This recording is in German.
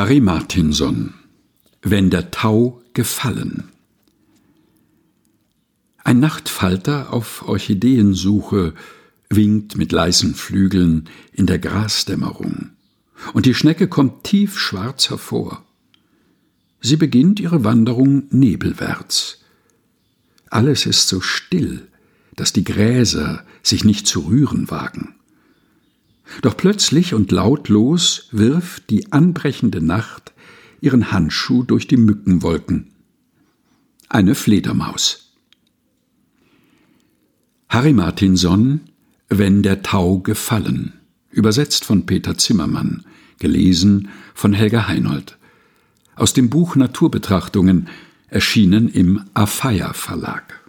Harry Martinson Wenn der Tau gefallen Ein Nachtfalter auf Orchideensuche winkt mit leisen Flügeln in der Grasdämmerung, und die Schnecke kommt tiefschwarz hervor. Sie beginnt ihre Wanderung nebelwärts. Alles ist so still, dass die Gräser sich nicht zu rühren wagen. Doch plötzlich und lautlos wirft die anbrechende Nacht ihren Handschuh durch die Mückenwolken. Eine Fledermaus. Harry Martinson Wenn der Tau gefallen. Übersetzt von Peter Zimmermann. Gelesen von Helga Heinold. Aus dem Buch Naturbetrachtungen, erschienen im Afeier Verlag.